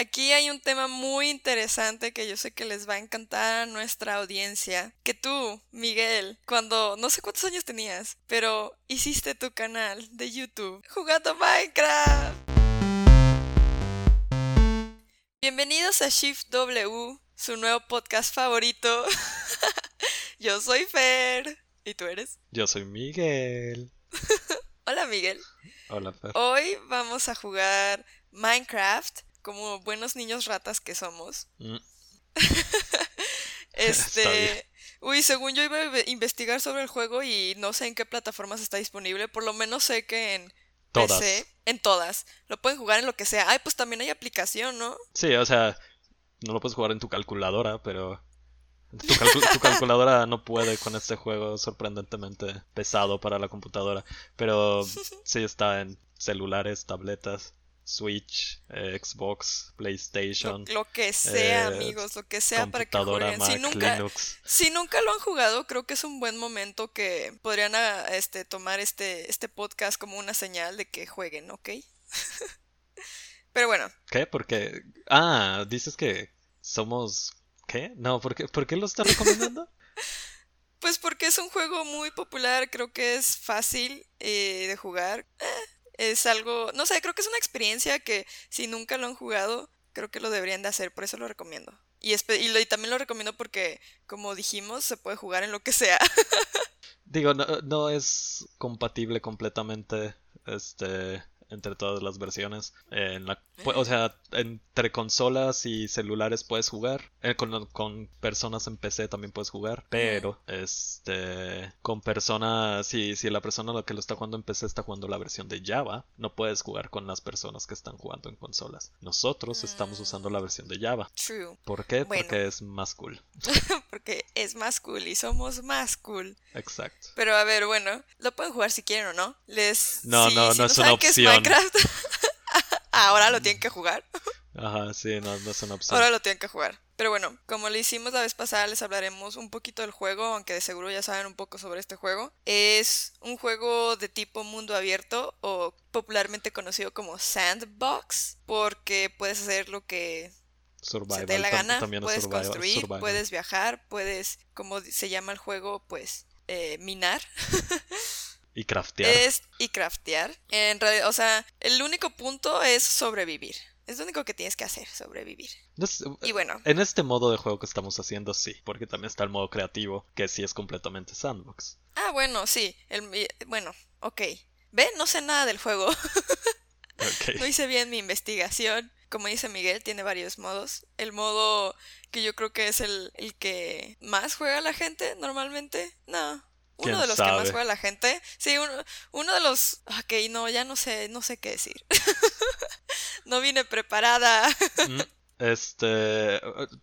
Aquí hay un tema muy interesante que yo sé que les va a encantar a nuestra audiencia. Que tú, Miguel, cuando no sé cuántos años tenías, pero hiciste tu canal de YouTube jugando Minecraft. Bienvenidos a Shift W, su nuevo podcast favorito. yo soy Fer. ¿Y tú eres? Yo soy Miguel. Hola Miguel. Hola Fer. Hoy vamos a jugar Minecraft como buenos niños ratas que somos. Mm. este. Uy, según yo iba a investigar sobre el juego y no sé en qué plataformas está disponible. Por lo menos sé que en Todas. PC, en todas. Lo pueden jugar en lo que sea. Ay, pues también hay aplicación, ¿no? Sí, o sea, no lo puedes jugar en tu calculadora, pero tu, calcu- tu calculadora no puede con este juego sorprendentemente pesado para la computadora. Pero sí está en celulares, tabletas, Switch, eh, Xbox, PlayStation, lo que sea, eh, amigos, lo que sea para que jueguen. Si nunca, Linux. si nunca lo han jugado, creo que es un buen momento que podrían ah, este, tomar este, este podcast como una señal de que jueguen, ¿ok? Pero bueno, ¿Qué? Porque... Ah, dices que somos... ¿Qué? No, ¿por qué, ¿por qué lo estás recomendando? Pues porque es un juego muy popular, creo que es fácil eh, de jugar. Eh, es algo, no sé, creo que es una experiencia que si nunca lo han jugado, creo que lo deberían de hacer, por eso lo recomiendo. Y, y, lo- y también lo recomiendo porque, como dijimos, se puede jugar en lo que sea. Digo, no, no es compatible completamente este entre todas las versiones. En la, o sea, entre consolas y celulares puedes jugar. Eh, con, con personas en PC también puedes jugar. Pero, este, con personas, si, si la persona la que lo está jugando en PC está jugando la versión de Java, no puedes jugar con las personas que están jugando en consolas. Nosotros estamos usando la versión de Java. True, ¿Por qué? Bueno. Porque es más cool. porque es más cool y somos más cool. Exacto. Pero a ver, bueno, lo pueden jugar si quieren o no. Les No, si- no, si no es una opción. Minecraft, ahora lo tienen que jugar. Ajá, sí, no, no es una opción. Ahora lo tienen que jugar. Pero bueno, como le hicimos la vez pasada, les hablaremos un poquito del juego, aunque de seguro ya saben un poco sobre este juego. Es un juego de tipo mundo abierto o popularmente conocido como sandbox, porque puedes hacer lo que Survival se te dé la gana, puedes survival- construir, survival. puedes viajar, puedes, como se llama el juego, pues eh, minar. Y craftear. Es y craftear. En realidad, o sea, el único punto es sobrevivir. Es lo único que tienes que hacer, sobrevivir. Es- Y bueno, En este modo de juego que estamos haciendo, sí, porque también está el modo creativo, que sí es completamente sandbox. ah, bueno, sí, el, bueno, ok. ¿Ven? No sé nada del juego. Ok. No hice bien mi investigación. Como dice Miguel, tiene varios modos. El modo que yo creo que es el, el que más juega la gente normalmente. No. ¿Quién Uno de los que más juega la gente. Sí, uno, uno de los... Ok, no, ya no sé, no sé qué decir. no vine preparada. Mm, Este, eh,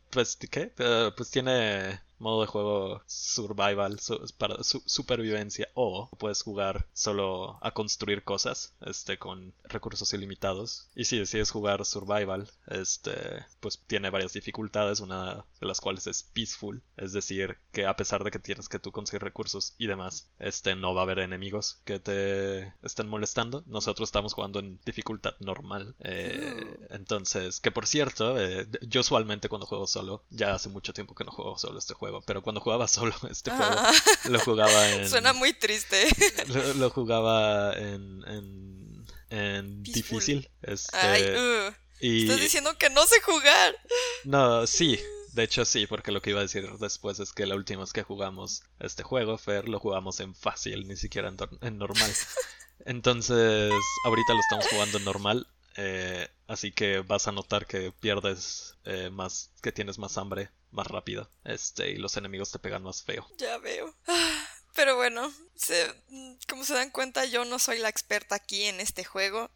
pues, ¿qué? Eh, Pues tiene modo de juego survival, su- para su- supervivencia, o puedes jugar solo a construir cosas, este, con recursos ilimitados. Y si decides jugar survival, este, pues tiene varias dificultades, una de las cuales es peaceful, es decir, que a pesar de que tienes que tú conseguir recursos y demás, este, no va a haber enemigos que te estén molestando. Nosotros estamos jugando en dificultad normal, eh, entonces, que por cierto, eh, yo usualmente cuando juego solo, ya hace mucho tiempo que no juego solo este juego, pero cuando jugaba solo este juego, Ah, lo jugaba en... Suena muy triste. Lo, lo jugaba en, en, en difícil. Este, Ay, uh, y estás diciendo que no sé jugar. no, sí, de hecho sí, porque lo que iba a decir después es que la última vez que jugamos este juego, Fer, lo jugamos en fácil, ni siquiera en, en normal. Entonces, ahorita lo estamos jugando en normal, eh, así que vas a notar que pierdes eh, más, que tienes más hambre más rápido, este, y los enemigos te pegan más feo. Ya veo. Ah, Pero bueno, se- como se dan cuenta, yo no soy la experta aquí en este juego.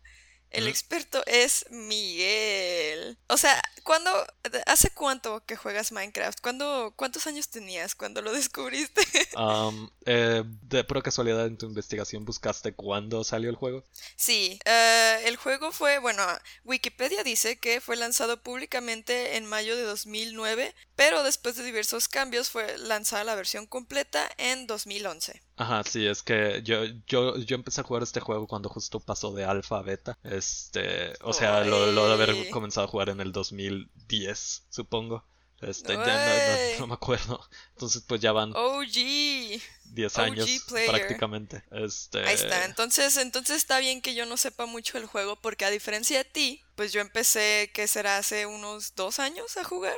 El experto es Miguel. O sea, ¿cuándo, hace cuánto que juegas Minecraft? ¿Cuándo, ¿Cuántos años tenías cuando lo descubriste? Um, eh, de pura casualidad en tu investigación buscaste cuándo salió el juego. Sí, eh, el juego fue, bueno, Wikipedia dice que fue lanzado públicamente en mayo de 2009, pero después de diversos cambios fue lanzada la versión completa en 2011. Ajá, sí, es que yo, yo, yo empecé a jugar este juego cuando justo pasó de alfa a beta. Este, o sea, lo, lo de haber comenzado a jugar en el 2010, supongo. Este, ya no, Uy. no- no me acuerdo. Entonces, pues ya van OG. 10 OG años player. prácticamente. Este, Ahí está. Entonces, entonces está bien que yo no sepa mucho el juego porque a diferencia de ti, pues yo empecé, ¿qué será? Hace unos dos años a jugar.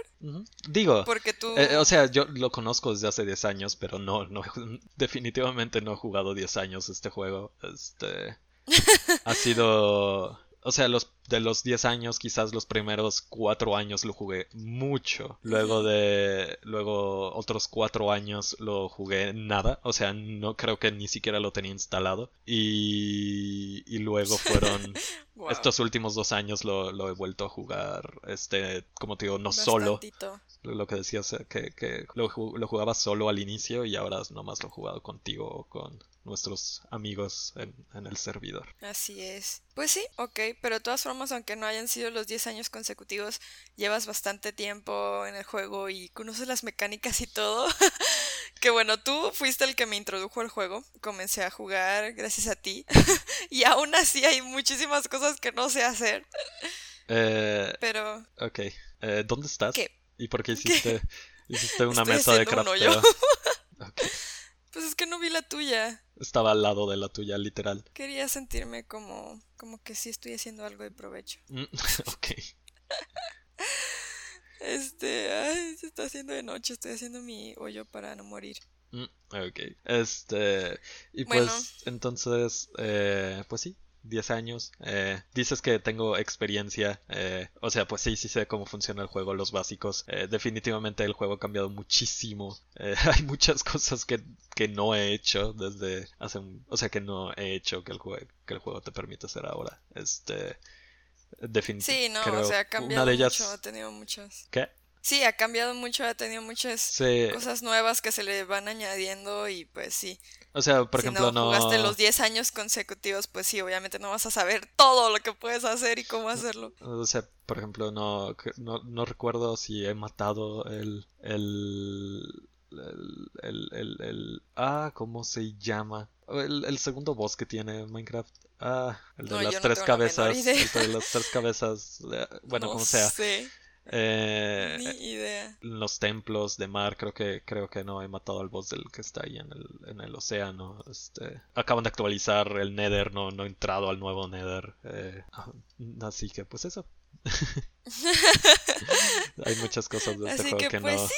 Digo, Porque tú... eh, o sea, yo lo conozco desde hace 10 años, pero no, no, definitivamente no he jugado 10 años este juego. Este, ha sido, o sea, los de los 10 años, quizás los primeros 4 años lo jugué mucho. Luego de, luego otros 4 años lo jugué nada, o sea, no creo que ni siquiera lo tenía instalado. Y, y luego fueron Wow, estos últimos dos años lo, lo he vuelto a jugar, este, como te digo, no solo bastantito. lo lo que decías, eh, que, que lo, lo jugaba solo al inicio y ahora nomás lo he jugado contigo o con nuestros amigos en, en el servidor. Así es. Pues sí, ok, pero de todas formas, aunque no hayan sido los 10 años consecutivos, llevas bastante tiempo en el juego y conoces las mecánicas y todo. que bueno, tú fuiste el que me introdujo al juego, comencé a jugar gracias a ti. y aún así hay muchísimas cosas que no sé hacer, Eh, pero... ok, eh, ¿dónde estás? ¿Qué? ¿Y por qué hiciste, hiciste una Estoy mesa de haciendo un hoyo. Pues es que no vi la tuya. Estaba al lado de la tuya, literal. Quería sentirme como, como que sí estoy haciendo algo de provecho. Mm, ok. Este, ay, se está haciendo de noche, estoy haciendo mi hoyo para no morir. Mm, ok. Este. Y Bueno. pues, entonces, eh, pues sí, 10 años. Eh, dices que tengo experiencia. eh, o sea, pues sí, sí sé cómo funciona el juego, los básicos. Eh, definitivamente el juego ha cambiado muchísimo. Eh, hay muchas cosas que, que no he hecho desde hace un. O sea, que no he hecho que el juego, que el juego te permite hacer ahora. Este. Definitivamente. Sí, no, o sea, ha cambiado una de ellas. mucho, ha tenido muchas. ¿Qué? Sí, ha cambiado mucho, ha tenido muchas Sí. cosas nuevas que se le van añadiendo y pues sí. O sea, por si ejemplo, no no. jugaste los 10 años consecutivos, pues sí, obviamente no vas a saber todo lo que puedes hacer y cómo hacerlo. O sea, por ejemplo, no, no, no recuerdo si he matado el, el, el, el, el, el- ah, ¿cómo se llama? El, el segundo boss que tiene Minecraft. Ah, el de No, las no tres cabezas. El de las tres cabezas. eh, Bueno, no como sea. sé, Eh, ni idea. los templos de mar, creo que, creo que no he matado al boss del que está ahí en el, en el océano. Este, acaban de actualizar el Nether, no, no he entrado al nuevo Nether. eh, así que pues eso. Hay muchas cosas de este Así juego que, que, pues, no, sí.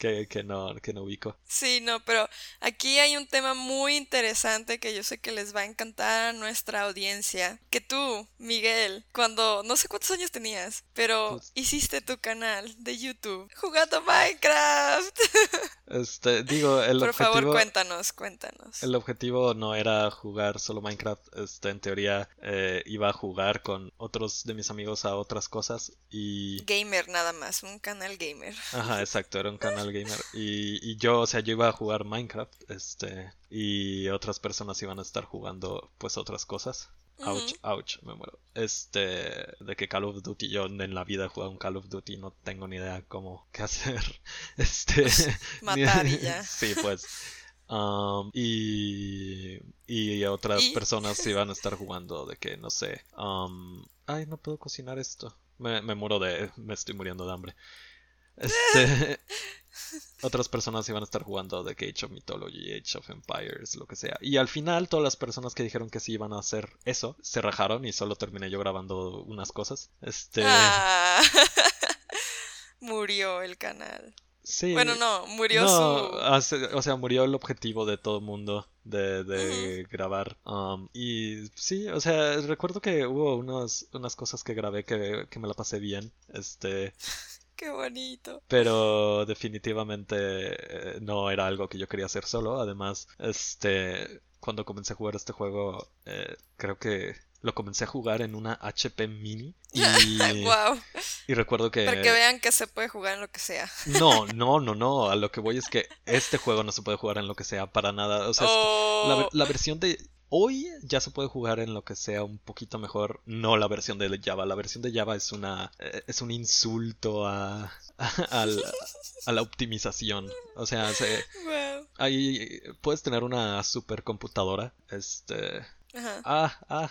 Que, que no, que no ubico. Sí, no, pero aquí hay un tema muy interesante que yo sé que les va a encantar a nuestra audiencia. Que tú, Miguel, cuando no sé cuántos años tenías, pero Pues- hiciste tu canal de YouTube jugando Minecraft. Este, digo, el Por objetivo. favor, cuéntanos, cuéntanos. El objetivo no era jugar solo Minecraft, este, en teoría eh, iba a jugar con otros de mis amigos a otras cosas y... Gamer nada más, un canal gamer. Ajá, exacto, era un canal gamer y, y yo, o sea, yo iba a jugar Minecraft, este, y otras personas iban a estar jugando pues otras cosas. Ouch, ouch, me muero. Este, de que Call of Duty, yo en la vida he jugado un Call of Duty, no tengo ni idea cómo, qué hacer. Este, matar y ya. Sí, pues. Um, y, y otras ¿Y? personas iban a estar jugando de que, no sé. um, ay, no puedo cocinar esto. Me, me muero de. Me estoy muriendo de hambre. Este. Otras personas iban a estar jugando que Age of Mythology, Age of Empires, lo que sea. Y al final, todas las personas que dijeron que sí iban a hacer eso se rajaron y solo terminé yo grabando unas cosas. Este. Ah. Murió el canal. Sí. Bueno, no, murió No, su... o sea, murió el objetivo de todo el mundo de, de grabar. Um, y sí, o sea, recuerdo que hubo unas, unas cosas que grabé que, que me la pasé bien. Este, Qué bonito. pero definitivamente eh, no era algo que yo quería hacer solo. Además, este, cuando comencé a jugar este juego, eh, creo que lo comencé a jugar en una HP mini. Y, wow. y recuerdo que... Para que vean que se puede jugar en lo que sea. No, no, no, no. A lo que voy es que este juego no se puede jugar en lo que sea para nada. O sea, la, Oh, la versión de hoy ya se puede jugar en lo que sea un poquito mejor, no la versión de Java. La versión de Java es una eh, es un insulto a, a, la, optimización. O sea, se, ahí puedes tener una supercomputadora, este Ah, ah,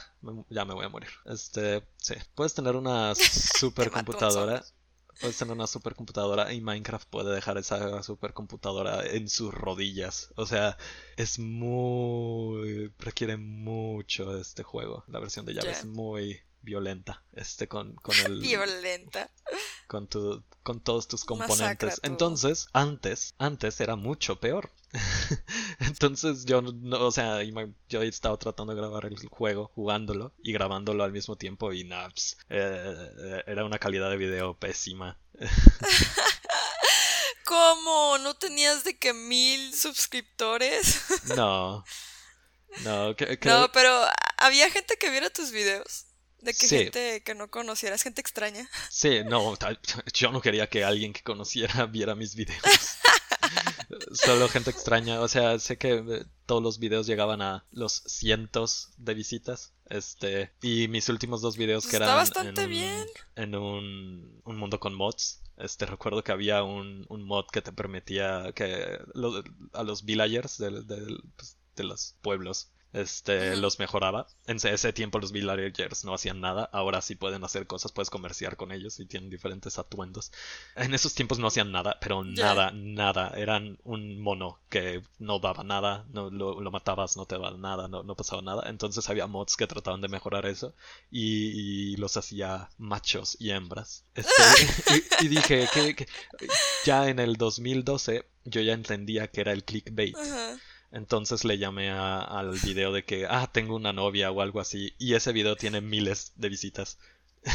ya me voy a morir. Este, sí, puedes tener una supercomputadora Puedes tener una supercomputadora y Minecraft puede dejar esa supercomputadora en sus rodillas. O sea, es muy... requiere mucho este juego. La versión de Java es muy violenta. Este con, con el... violenta. Con, tu, con todos tus componentes. Entonces, antes, antes era mucho peor. Entonces yo no, o sea, yo he estado tratando de grabar el juego, jugándolo y grabándolo al mismo tiempo y nada, pues, eh, era una calidad de video pésima. ¿Cómo? ¿No tenías de que mil suscriptores? no. No, no, pero había gente que viera tus videos. De que gente que no conocieras, gente extraña. Sí, no, yo no quería que alguien que conociera viera mis videos. Solo gente extraña. O sea, sé que eh, todos los videos llegaban a los cientos de visitas. Este. Y mis últimos dos videos que eran. bastante en bien. En un, un mundo con mods. Este, recuerdo que había un, un mod que te permitía que a los villagers de, de, pues, de los pueblos este, los mejoraba. En ese tiempo los villagers no hacían nada, ahora sí pueden hacer cosas, puedes comerciar con ellos y tienen diferentes atuendos. En esos tiempos no hacían nada, pero nada, nada. Eran un mono que no daba nada, no, lo, matabas, no te daba nada, no, no, pasaba nada. Entonces había mods que trataban de mejorar eso y, los hacía machos y hembras. Este, y, dije que, ya en el 2012 yo ya entendía que era el clickbait. Entonces le llamé al video de que, ah, tengo una novia o algo así. Y ese video tiene miles de visitas. ¡Ay,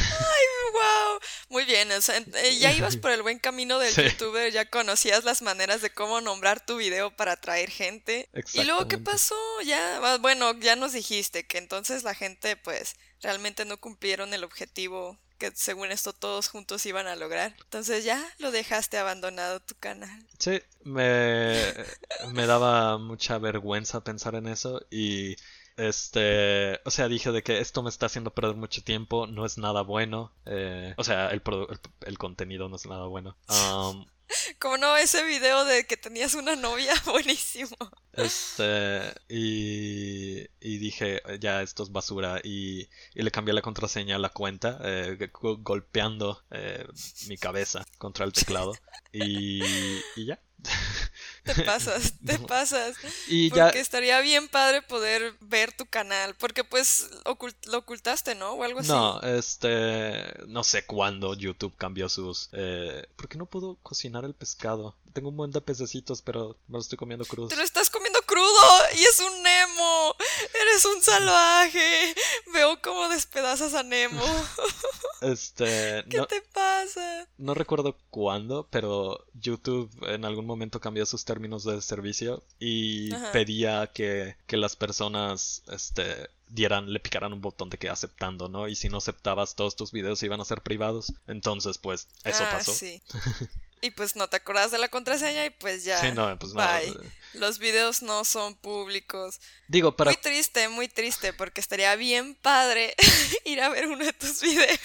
wow! Muy bien, o sea, eh, ya ibas por el buen camino del youtuber, ya conocías las maneras de cómo nombrar tu video para atraer gente. Y luego, ¿qué pasó? Ya, bueno, ya nos dijiste que entonces la gente, pues, realmente no cumplieron el objetivo que según esto todos juntos iban a lograr. Entonces ya lo dejaste abandonado tu canal. Sí, me, me daba mucha vergüenza pensar en eso y este, o sea, dije de que esto me está haciendo perder mucho tiempo, no es nada bueno. Eh, o sea, el, el, contenido no es nada bueno. Um, como no, ese video de que tenías una novia, buenísimo. Este, y, y dije, ya esto es basura. Y, y le cambié la contraseña a la cuenta, eh, golpeando eh, mi cabeza contra el teclado. Y, y ya. Te pasas, te pasas. Y porque estaría bien padre poder ver tu canal, porque pues lo ocultaste, ¿no? O algo así. No, este, no sé cuándo YouTube cambió sus... Eh, ¿Por qué no puedo cocinar el pescado? Tengo un buen de pececitos, pero me lo estoy comiendo crudo. Te lo estás crudo y es un Nemo. Eres un salvaje. Veo cómo despedazas a Nemo. Este. ¿Qué te pasa? No recuerdo cuándo, pero YouTube en algún momento cambió sus términos de servicio y pedía que, que las personas, este, dieran, le picaran un botón de que aceptando, ¿no? Y si no aceptabas, todos tus videos iban a ser privados. Entonces, pues, eso ah, pasó. Sí. y pues no te acordás de la contraseña y pues ya. Sí, no, pues no. Eh. Los videos no son públicos. Digo, para. Muy triste, muy triste, porque estaría bien padre ir a ver uno de tus videos.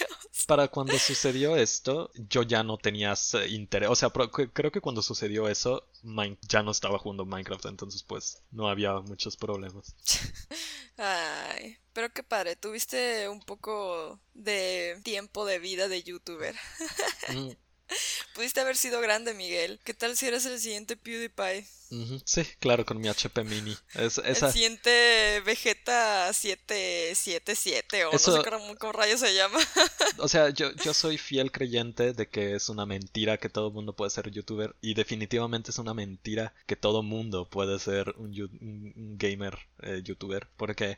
Para cuando sucedió esto, yo ya no tenía interés. O sea, creo que cuando sucedió eso, ya no estaba jugando Minecraft, entonces pues no había muchos problemas. Ay, pero qué padre, tuviste un poco de tiempo de vida de youtuber. Mm. Pudiste haber sido grande, Miguel. ¿Qué tal si eres el siguiente PewDiePie? Sí, claro, con mi HP Mini. Es, esa... El siguiente Vegeta 777 o no sé cómo, rayos se llama. o sea, yo, yo soy fiel creyente de que es una mentira que todo mundo puede ser youtuber y definitivamente es una mentira que todo mundo puede ser un, gamer eh, youtuber porque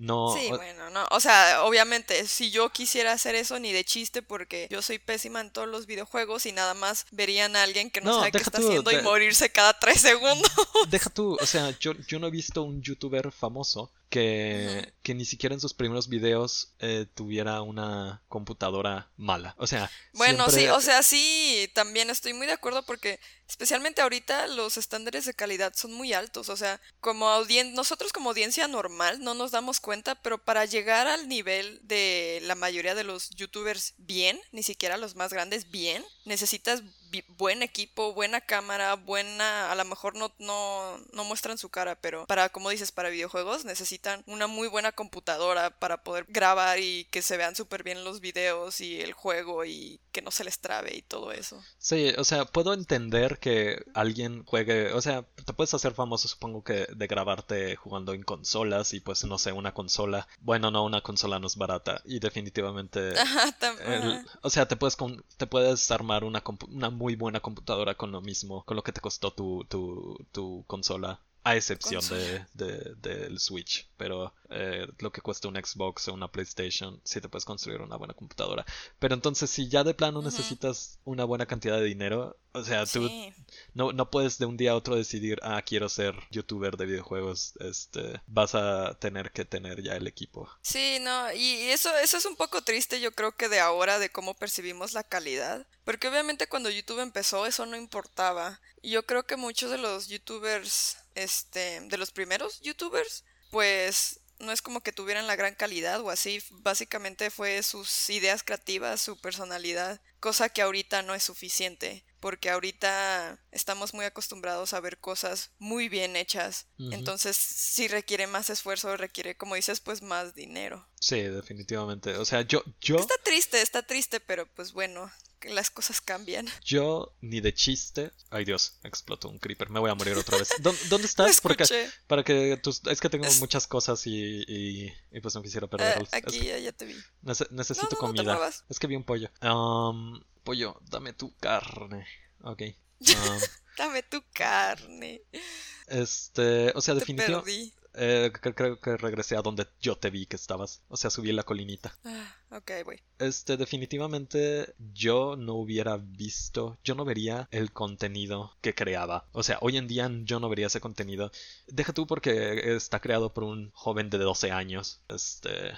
no. Sí, bueno, no. O sea, obviamente, si yo quisiera hacer eso, ni de chiste, porque yo soy pésima en todos los videojuegos y nada más verían a alguien que no, sabe qué está haciendo y morirse cada tres segundos. Deja tú, o sea, yo, yo no he visto un youtuber famoso que, que ni siquiera en sus primeros videos eh, tuviera una computadora mala. O sea, Bueno, siempre- sí, o sea, sí, también estoy muy de acuerdo porque especialmente ahorita los estándares de calidad son muy altos, o sea, como audien nosotros como audiencia normal no nos damos cuenta, pero para llegar al nivel de la mayoría de los youtubers bien, ni siquiera los más grandes bien, necesitas buen equipo, buena cámara, buena, a lo mejor no, no, no muestran su cara, pero para, como dices, para videojuegos necesitan una muy buena computadora para poder grabar y que se vean súper bien los videos y el juego y que no se les trabe y todo eso. Sí, o sea, puedo entender que alguien juegue, o sea, te puedes hacer famoso, supongo que de grabarte jugando en consolas y pues no sé, una consola, bueno, no, una consola no es barata y definitivamente, Ajá, el- o sea, te puedes, con- te puedes armar una, una muy buena computadora con lo mismo, con lo que te costó tu, tu, tu consola. A excepción de, de- del Switch, pero eh, lo que cuesta un Xbox o una PlayStation, sí te puedes construir una buena computadora. Pero entonces, si ya de plano necesitas una buena cantidad de dinero, o sea, tú Sí. no, no puedes de un día a otro decidir, ah, quiero ser youtuber de videojuegos, este, vas a tener que tener ya el equipo. Sí, no, y eso, eso es un poco triste, yo creo que de ahora, de cómo percibimos la calidad. Porque obviamente cuando YouTube empezó, eso no importaba. Y yo creo que muchos de los youtubers, este, de los primeros youtubers, pues no es como que tuvieran la gran calidad o así. Básicamente fue sus ideas creativas, su personalidad, cosa que ahorita no es suficiente. Porque ahorita estamos muy acostumbrados a ver cosas muy bien hechas. Entonces sí requiere más esfuerzo, requiere, como dices, pues más dinero. Sí, definitivamente. O sea, yo, yo, Está triste, está triste, pero pues bueno, las cosas cambian. yo ni de chiste. Ay Dios, explotó un creeper. Me voy a morir otra vez. ¿Dó- ¿Dónde estás? Porque para que tus, es que tengo Es- muchas cosas y, y, y pues no quisiera Eh, perderlas. Es aquí que ya, ya te vi. nece- necesito no, no comida. es que vi un pollo. Um, pollo, dame tu carne. Ok. Um, Dame tu carne. este, o sea, Te definitivamente. Eh, cre- creo que regresé a donde yo te vi que estabas. O sea, subí la colinita. Ah, ok, voy. Este, definitivamente yo no hubiera visto, yo no vería el contenido que creaba. O sea, hoy en día yo no vería ese contenido. Deja tú porque está creado por un joven de 12 años. Este,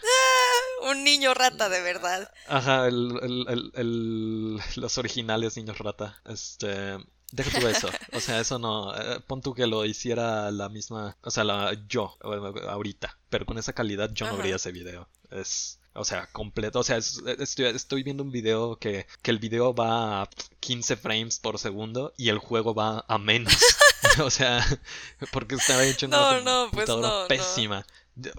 Un niño rata de verdad. ajá, el- el- el- los originales niños rata. Este, deja tú eso. O sea, eso no, eh, pon tú que lo hiciera la misma, o sea, la, yo, ahorita. Pero con esa calidad yo no vería ese video. Es, o sea, completo. O sea, es- estoy, estoy viendo un video que, que el video va a 15 frames por segundo y el juego va a menos. o sea, porque estaba hecho en No, una no, pues no, no.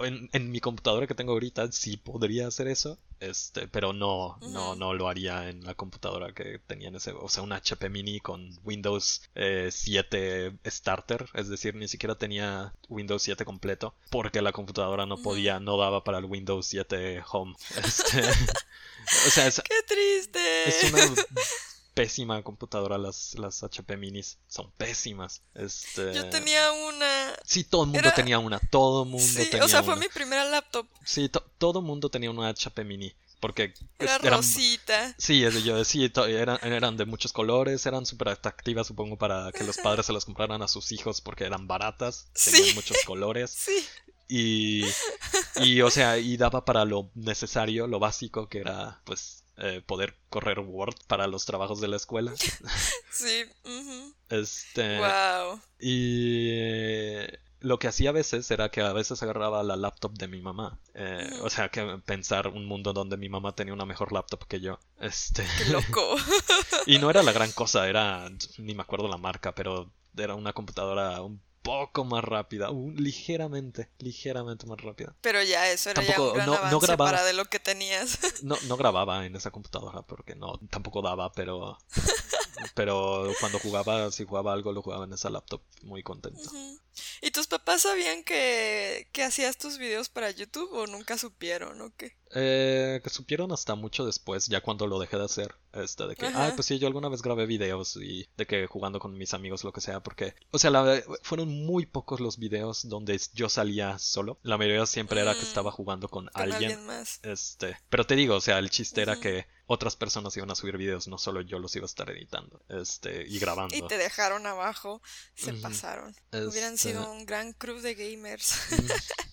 En, en mi computadora que tengo ahorita sí podría hacer eso, este, pero no, no, no lo haría en la computadora que tenía en ese, o sea, un HP mini con Windows eh, 7 Starter, es decir, ni siquiera tenía Windows 7 completo, porque la computadora no podía, no daba para el Windows 7 Home. Este, o sea, es, ¡Qué triste! es una pésima computadora las, las HP minis, son pésimas. Este, Yo tenía una... Sí, todo el mundo Era- tenía una, todo el mundo Sí, tenía o sea, fue mi primera laptop. Sí, to- todo el mundo tenía una HP mini. Porque Era es- eran- rosita. Sí, yo sí, to- eran, eran de muchos colores, eran súper atractivas, supongo, para que los padres se las compraran a sus hijos porque eran baratas, tenían Sí. muchos colores. Sí. Y, y, o sea, y daba para lo necesario, lo básico, que era, pues, eh, poder correr Word para los trabajos de la escuela. Sí. Este. Wow. Y lo que hacía a veces era que a veces agarraba la laptop de mi mamá. Eh. O sea, que pensar un mundo donde mi mamá tenía una mejor laptop que yo. Este. Qué loco. Y no era la gran cosa, era. Ni me acuerdo la marca, pero era una computadora un poco más rápida. un- ligeramente, ligeramente más rápida. Pero ya, eso era ya un gran no- no grababa. para de lo que tenías. No, no grababa en esa computadora porque no, tampoco daba, pero. Pero cuando jugaba, si jugaba algo, lo jugaba en esa laptop muy contento. ¿Y tus papás sabían que, que hacías tus videos para YouTube o nunca supieron o qué? Eh, que supieron hasta mucho después, ya cuando lo dejé de hacer, este, de que, Ajá. ay, pues sí, yo alguna vez grabé videos y de que jugando con mis amigos, lo que sea, porque, o sea, la- fueron muy pocos los videos donde yo salía solo, la mayoría siempre era que Mm, estaba jugando con, Con alguien, alguien más. este, pero te digo, o sea, el chiste era que otras personas iban a subir videos, no solo yo los iba a estar editando, este, y grabando. Y te dejaron abajo, se pasaron. Hubieran Este, sido un gran crew de gamers.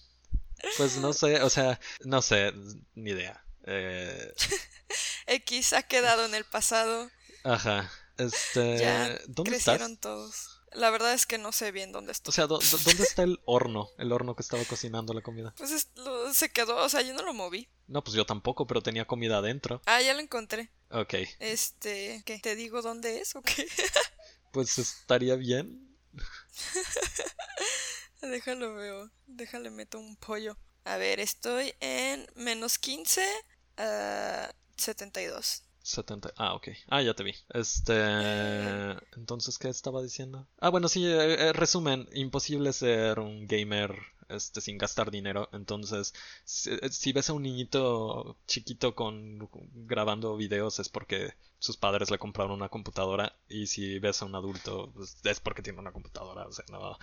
Pues no sé, o sea, no sé, ni idea. Eh... X ha quedado en el pasado. Ajá. Este, Ya ¿dónde crecieron estás? todos. La verdad es que no sé bien dónde O estoy. sea, ¿dó- dó- ¿dónde está el horno? El horno que estaba cocinando la comida. Pues es- lo- se quedó, o sea, yo no lo moví. No, pues yo tampoco, pero tenía comida adentro. Ah, ya lo encontré. Ok, Este, ¿qué? ¿Te digo dónde es o qué? pues estaría bien. Déjalo veo. Déjale meto un pollo. A ver, estoy en menos 15 a 72. 70. Ah, ok. Ah, ya te vi. Este. Entonces, ¿qué estaba diciendo? Ah, bueno, sí, eh, eh, resumen. Imposible ser un gamer este, sin gastar dinero. Entonces, si, eh, ves a un niñito chiquito con grabando videos es porque sus padres le compraron una computadora. Y si ves a un adulto, pues, es porque tiene una computadora. O sea, no.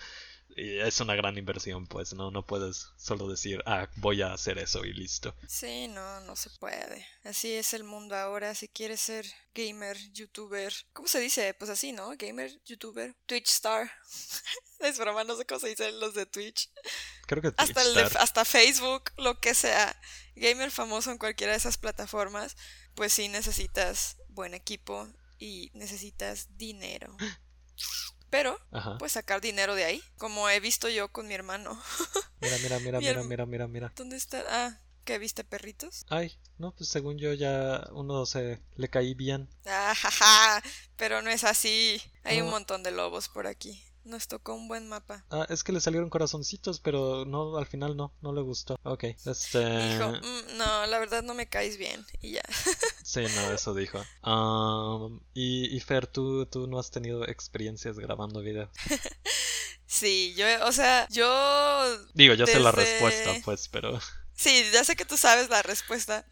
Es una gran inversión, pues, no, no puedes solo decir, ah, voy a hacer eso y listo. Sí, no, no se puede. Así es el mundo ahora. Si quieres ser gamer, youtuber. ¿Cómo se dice? Pues así, ¿no? Gamer, youtuber, Twitch star. es broma, no sé cómo se dicen los de Twitch. Creo que Hasta, el de- Twitchstar- hasta Facebook, lo que sea. Gamer famoso en cualquiera de esas plataformas. Pues sí necesitas buen equipo y necesitas dinero. Pero Ajá. puedes sacar dinero de ahí. Como he visto yo con mi hermano. Mira, mira, mira, Mi mira, mira, mira, mira. ¿Dónde está? Ah, ¿qué viste perritos? Ay, no, pues según yo ya uno se le caí bien. Ah, jaja, pero no es así. Hay un montón de lobos por aquí. Nos tocó un buen mapa. Ah, es que le salieron corazoncitos, pero no, al final no, no le gustó. Ok, este... Dijo, "Mm, no, la verdad no me caes bien. Y ya. Sí, no, eso dijo. Am, y, y Fer, ¿tú, tú no has tenido experiencias grabando videos. Sí, yo, o sea, yo... Digo, ya sé la respuesta, pues, pero... Sí, ya sé que tú sabes la respuesta.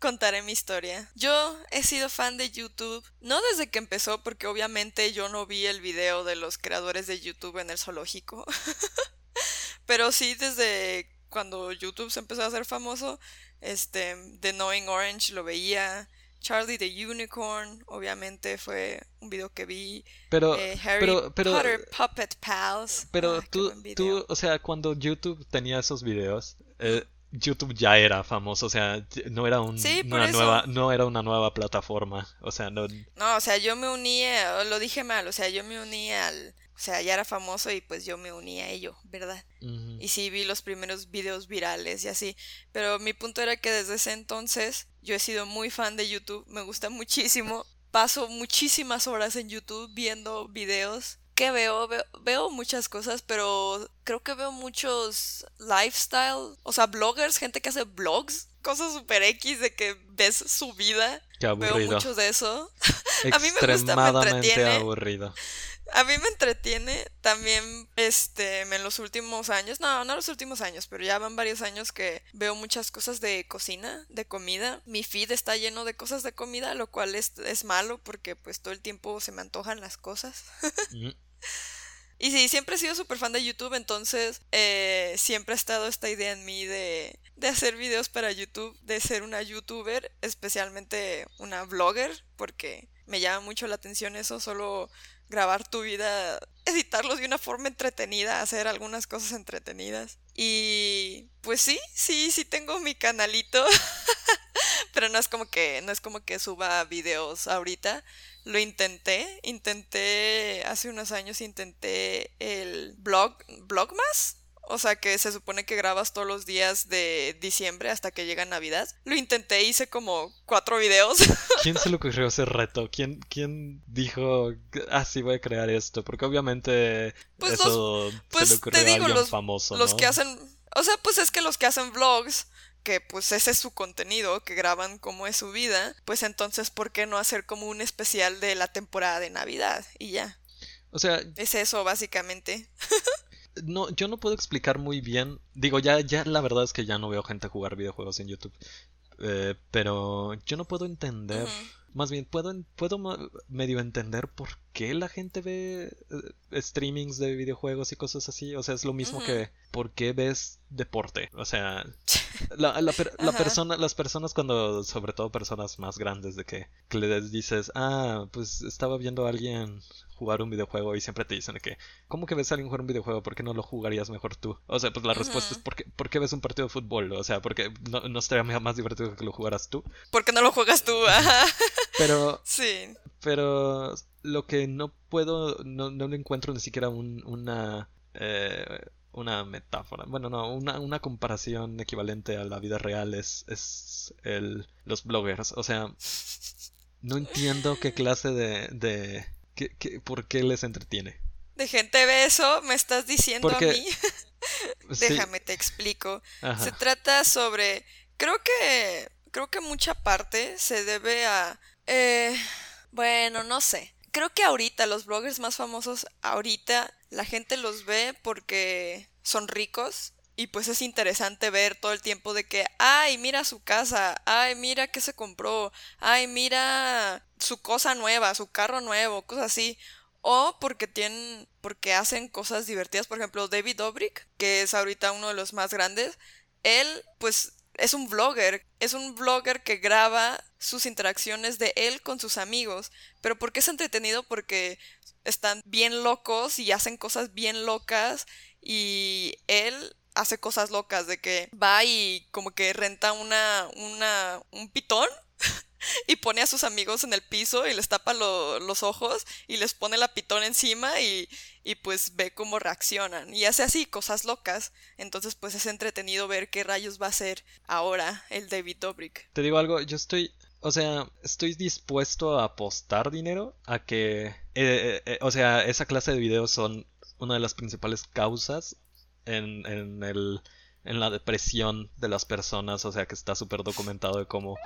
Contaré mi historia. Yo he sido fan de YouTube, no desde que empezó, porque obviamente yo no vi el video de los creadores de YouTube en el zoológico, pero sí desde cuando YouTube se empezó a hacer famoso, este, The Knowing Orange lo veía, Charlie the Unicorn, obviamente fue un video que vi, Pero, eh, Harry pero, pero, Potter Puppet Pals. pero Ah, tú, o sea, cuando YouTube tenía esos videos, eh, YouTube ya era famoso, o sea, no era un, Sí, por una eso. nueva, no era una nueva plataforma, o sea, no, No, o sea, yo me uní, a- lo dije mal, o sea, yo me uní al, o sea, ya era famoso y pues yo me uní a ello, ¿verdad? Y sí vi los primeros videos virales y así, pero mi punto era que desde ese entonces yo he sido muy fan de YouTube, me gusta muchísimo, paso muchísimas horas en YouTube viendo videos. ¿Qué veo? veo? Veo muchas cosas, pero creo que veo muchos lifestyle, o sea, bloggers, gente que hace blogs, cosas super X de que ves su vida. Qué Veo aburrido. muchos de eso. A mí me gusta, me entretiene. aburrido. A mí me entretiene también, este, en los últimos años, no, no los últimos años, pero ya van varios años que veo muchas cosas de cocina, de comida. Mi feed está lleno de cosas de comida, lo cual es, es malo porque pues todo el tiempo se me antojan las cosas. Y sí, siempre he sido súper fan de YouTube, entonces eh, siempre ha estado esta idea en mí de, de hacer videos para YouTube, de ser una youtuber, especialmente una vlogger, porque me llama mucho la atención eso, solo grabar tu vida, editarlos de una forma entretenida, hacer algunas cosas entretenidas. Y pues sí, sí, sí tengo mi canalito, pero no es como que no es como que suba videos ahorita. Lo intenté, intenté hace unos años intenté el blog Blogmas, o sea que se supone que grabas todos los días de diciembre hasta que llega Navidad. Lo intenté, hice como cuatro videos. ¿Quién se le ocurrió ese reto? ¿Quién, quién dijo, ah, sí, voy a crear esto? Porque obviamente Pues eso pues se le ocurrió te a digo, alguien los- famoso, los ¿no? que hacen, o sea, pues es que los que hacen vlogs, que pues ese es su contenido, que graban cómo es su vida, pues entonces ¿por qué no hacer como un especial de la temporada de Navidad? Y ya, O sea, es eso básicamente. no, yo no puedo explicar muy bien. Digo, ya, ya la verdad es que ya no veo gente jugar videojuegos en YouTube. Eh, pero yo no puedo entender. Más bien, puedo, puedo medio entender por qué la gente ve eh, streamings de videojuegos y cosas así. O sea, es lo mismo que ¿por qué ves deporte? O sea, la, la, la persona, las personas cuando, sobre todo personas más grandes, de que, que les dices, ah, pues estaba viendo a alguien jugar un videojuego y siempre te dicen que, ¿cómo que ves a alguien jugar un videojuego? ¿Por qué no lo jugarías mejor tú? O sea, pues la respuesta es, ¿por qué, ¿por qué, ves un partido de fútbol? O sea, porque no, no estaría más divertido que lo jugaras tú. Porque no lo juegas tú, ajá. Pero, sí. Pero lo que no puedo, no, no le encuentro ni siquiera un, una... Eh, una metáfora, bueno, no, una, una, comparación equivalente a la vida real es, es el, los bloggers. O sea, no entiendo qué clase de, de, ¿Qué, por qué les entretiene? De gente ve eso, me estás diciendo a mí. Déjame te explico. Se trata sobre. Creo que. Creo que mucha parte se debe a. Eh, bueno, no sé. Creo que ahorita los bloggers más famosos, ahorita la gente los ve porque son ricos y pues es interesante ver todo el tiempo de que, ay, mira su casa, ay, mira qué se compró, ay, mira su cosa nueva, su carro nuevo, cosas así. O porque tienen, porque hacen cosas divertidas. Por ejemplo, David Dobrik, que es ahorita uno de los más grandes, él pues es un vlogger, es un vlogger que graba sus interacciones de él con sus amigos. Pero ¿por qué es entretenido? Porque están bien locos y hacen cosas bien locas y él hace cosas locas de que va y como que renta una, una, un pitón y pone a sus amigos en el piso y les tapa los ojos y les pone la pitón encima y, y, pues ve cómo reaccionan y hace así cosas locas entonces pues es entretenido ver qué rayos va a hacer ahora el David Dobrik. Te digo algo yo estoy o sea, estoy dispuesto a apostar dinero a que, eh, eh, eh, o sea, esa clase de videos son una de las principales causas en, en, el, en la depresión de las personas, o sea que está súper documentado de cómo